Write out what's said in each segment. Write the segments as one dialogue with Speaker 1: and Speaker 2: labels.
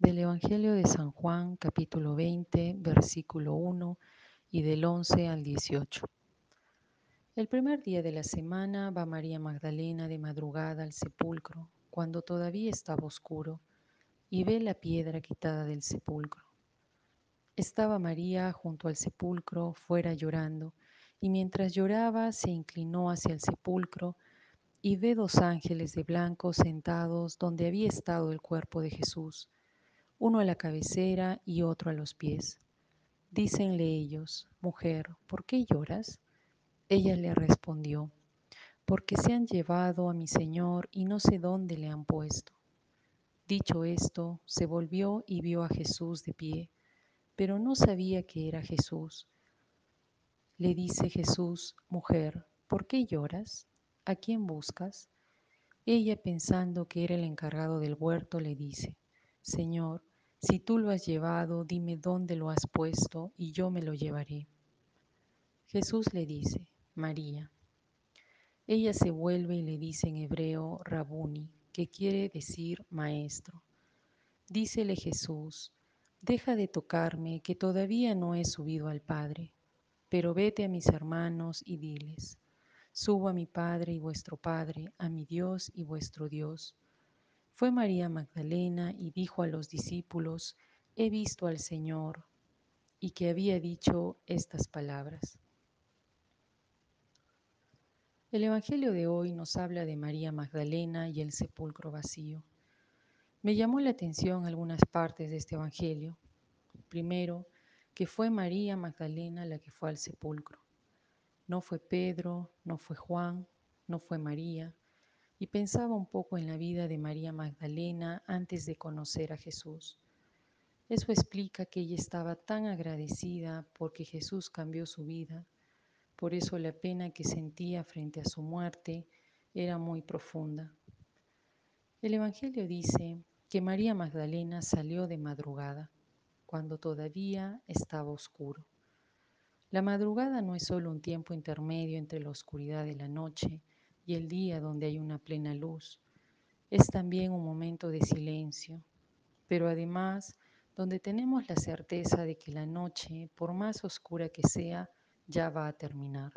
Speaker 1: Del Evangelio de San Juan, capítulo 20, versículo 1 y del 11 al 18. El primer día de la semana va María Magdalena de madrugada al sepulcro, cuando todavía estaba oscuro, y ve la piedra quitada del sepulcro. Estaba María junto al sepulcro, fuera llorando, y mientras lloraba se inclinó hacia el sepulcro y ve dos ángeles de blanco sentados donde había estado el cuerpo de Jesús uno a la cabecera y otro a los pies. Dícenle ellos, Mujer, ¿por qué lloras? Ella le respondió, Porque se han llevado a mi Señor y no sé dónde le han puesto. Dicho esto, se volvió y vio a Jesús de pie, pero no sabía que era Jesús. Le dice Jesús, Mujer, ¿por qué lloras? ¿A quién buscas? Ella, pensando que era el encargado del huerto, le dice, Señor, si tú lo has llevado, dime dónde lo has puesto y yo me lo llevaré. Jesús le dice, María. Ella se vuelve y le dice en hebreo, Rabuni, que quiere decir maestro. Dícele Jesús, deja de tocarme, que todavía no he subido al Padre, pero vete a mis hermanos y diles, subo a mi Padre y vuestro Padre, a mi Dios y vuestro Dios. Fue María Magdalena y dijo a los discípulos, he visto al Señor, y que había dicho estas palabras. El Evangelio de hoy nos habla de María Magdalena y el sepulcro vacío. Me llamó la atención algunas partes de este Evangelio. Primero, que fue María Magdalena la que fue al sepulcro. No fue Pedro, no fue Juan, no fue María, y pensaba un poco en la vida de María Magdalena antes de conocer a Jesús. Eso explica que ella estaba tan agradecida porque Jesús cambió su vida. Por eso la pena que sentía frente a su muerte era muy profunda. El Evangelio dice que María Magdalena salió de madrugada, cuando todavía estaba oscuro. La madrugada no es solo un tiempo intermedio entre la oscuridad de la noche y el día donde hay una plena luz. Es también un momento de silencio, pero además donde tenemos la certeza de que la noche, por más oscura que sea, ya va a terminar.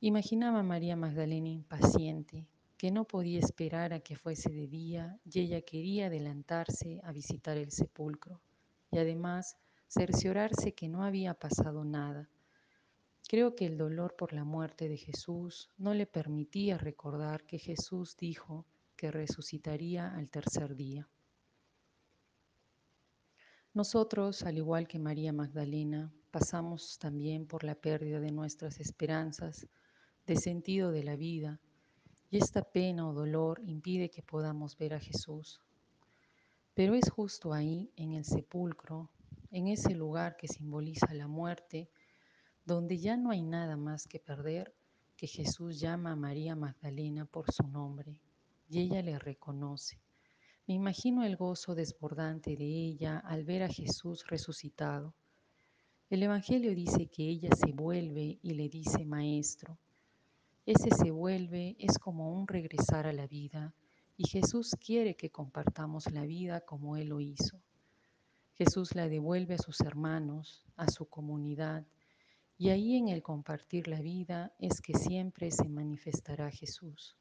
Speaker 1: Imaginaba María Magdalena impaciente, que no podía esperar a que fuese de día y ella quería adelantarse a visitar el sepulcro y además cerciorarse que no había pasado nada Creo que el dolor por la muerte de Jesús no le permitía recordar que Jesús dijo que resucitaría al tercer día. Nosotros, al igual que María Magdalena, pasamos también por la pérdida de nuestras esperanzas, de sentido de la vida, y esta pena o dolor impide que podamos ver a Jesús. Pero es justo ahí, en el sepulcro, en ese lugar que simboliza la muerte, donde ya no hay nada más que perder, que Jesús llama a María Magdalena por su nombre y ella le reconoce. Me imagino el gozo desbordante de ella al ver a Jesús resucitado. El Evangelio dice que ella se vuelve y le dice, Maestro. Ese se vuelve es como un regresar a la vida y Jesús quiere que compartamos la vida como Él lo hizo. Jesús la devuelve a sus hermanos, a su comunidad, y ahí en el compartir la vida es que siempre se manifestará Jesús.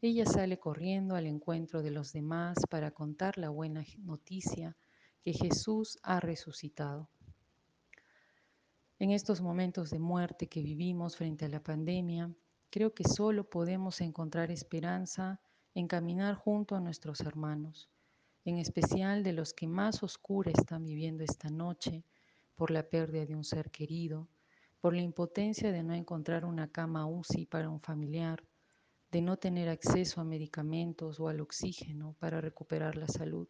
Speaker 1: Ella sale corriendo al encuentro de los demás para contar la buena noticia que Jesús ha resucitado. En estos momentos de muerte que vivimos frente a la pandemia, creo que solo podemos encontrar esperanza en caminar junto a nuestros hermanos, en especial de los que más oscura están viviendo esta noche por la pérdida de un ser querido, por la impotencia de no encontrar una cama UCI para un familiar, de no tener acceso a medicamentos o al oxígeno para recuperar la salud.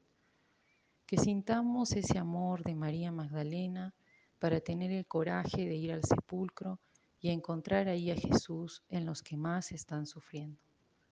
Speaker 1: Que sintamos ese amor de María Magdalena para tener el coraje de ir al sepulcro y encontrar ahí a Jesús en los que más están sufriendo.